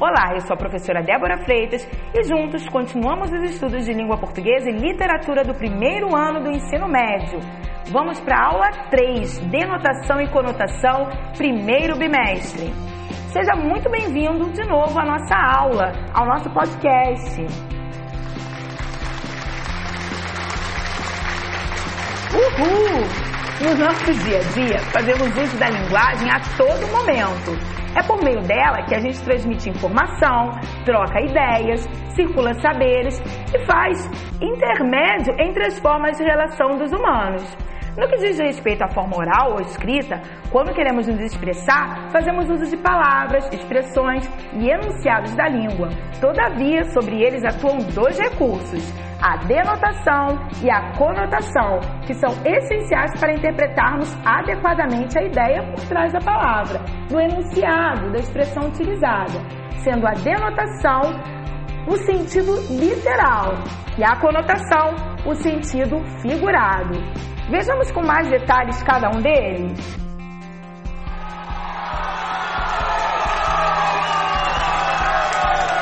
Olá, eu sou a professora Débora Freitas e juntos continuamos os estudos de língua portuguesa e literatura do primeiro ano do ensino médio. Vamos para a aula 3, Denotação e Conotação, primeiro bimestre. Seja muito bem-vindo de novo à nossa aula, ao nosso podcast. Uhul! No nosso dia a dia, fazemos uso da linguagem a todo momento. É por meio dela que a gente transmite informação, troca ideias, circula saberes e faz intermédio entre as formas de relação dos humanos. No que diz respeito à forma oral ou escrita, quando queremos nos expressar, fazemos uso de palavras, expressões e enunciados da língua. Todavia, sobre eles atuam dois recursos: a denotação e a conotação, que são essenciais para interpretarmos adequadamente a ideia por trás da palavra, do enunciado, da expressão utilizada, sendo a denotação o sentido literal e a conotação o sentido figurado. Vejamos com mais detalhes cada um deles.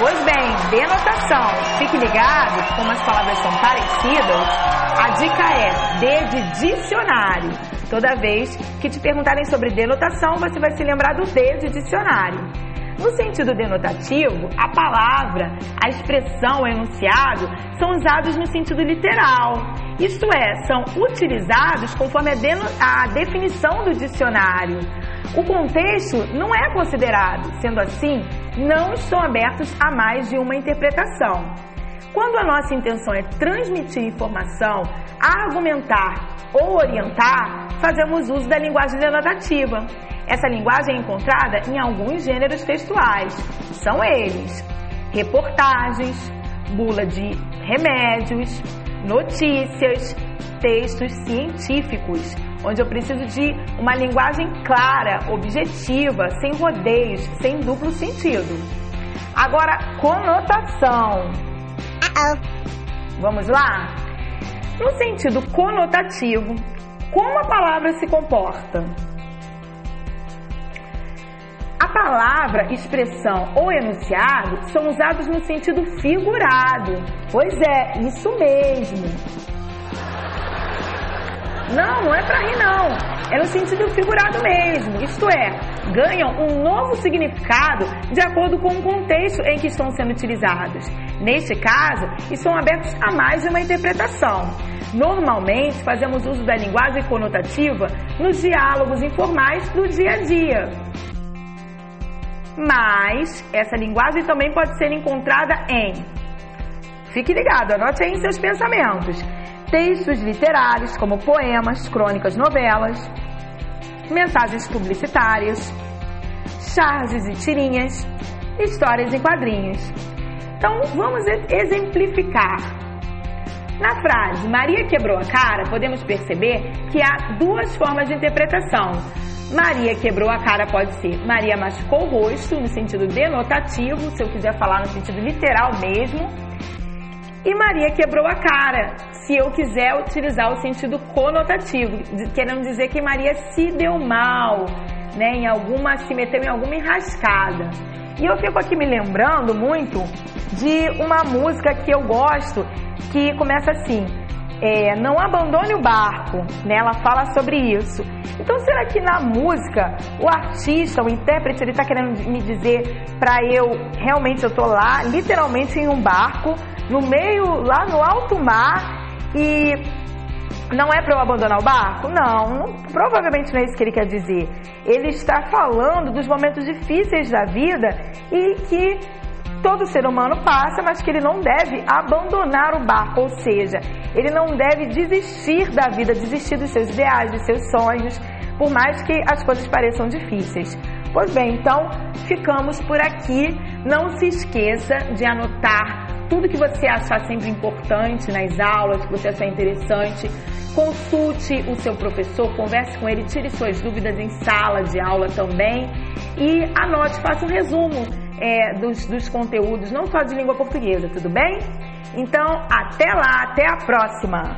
Pois bem, denotação. Fique ligado, como as palavras são parecidas, a dica é D de dicionário. Toda vez que te perguntarem sobre denotação, você vai se lembrar do D de dicionário. No sentido denotativo, a palavra, a expressão, o enunciado são usados no sentido literal, isto é, são utilizados conforme a, a definição do dicionário. O contexto não é considerado, sendo assim, não estão abertos a mais de uma interpretação. Quando a nossa intenção é transmitir informação, argumentar ou orientar, fazemos uso da linguagem denotativa. Essa linguagem é encontrada em alguns gêneros textuais. São eles: reportagens, bula de remédios, notícias, textos científicos, onde eu preciso de uma linguagem clara, objetiva, sem rodeios, sem duplo sentido. Agora, conotação. Uh -oh. Vamos lá? No sentido conotativo, como a palavra se comporta? A palavra, expressão ou enunciado são usados no sentido figurado. Pois é, isso mesmo. Não, não é para rir não. É no sentido figurado mesmo. Isto é, ganham um novo significado de acordo com o contexto em que estão sendo utilizados. Neste caso, estão abertos a mais de uma interpretação. Normalmente, fazemos uso da linguagem conotativa nos diálogos informais do dia a dia. Mas essa linguagem também pode ser encontrada em. Fique ligado, anote aí em seus pensamentos. Textos literários, como poemas, crônicas, novelas, mensagens publicitárias, charges e tirinhas, histórias em quadrinhos. Então, vamos exemplificar. Na frase Maria quebrou a cara, podemos perceber que há duas formas de interpretação. Maria quebrou a cara pode ser Maria machucou o rosto, no sentido denotativo, se eu quiser falar no sentido literal mesmo. E Maria quebrou a cara, se eu quiser utilizar o sentido conotativo, querendo dizer que Maria se deu mal, né, em alguma, se meteu em alguma enrascada. E eu fico aqui me lembrando muito de uma música que eu gosto, que começa assim: é, não abandone o barco, né? Ela fala sobre isso. Então, será que na música o artista, o intérprete, ele está querendo me dizer para eu realmente eu tô lá, literalmente em um barco, no meio, lá no alto mar e não é para eu abandonar o barco? Não, não, provavelmente não é isso que ele quer dizer. Ele está falando dos momentos difíceis da vida e que todo ser humano passa, mas que ele não deve abandonar o barco, ou seja, ele não deve desistir da vida, desistir dos seus ideais, dos seus sonhos, por mais que as coisas pareçam difíceis. Pois bem, então ficamos por aqui. Não se esqueça de anotar tudo que você achar sempre importante nas aulas, que você achar interessante. Consulte o seu professor, converse com ele, tire suas dúvidas em sala de aula também e anote, faça um resumo é, dos, dos conteúdos, não só de língua portuguesa, tudo bem? Então, até lá, até a próxima!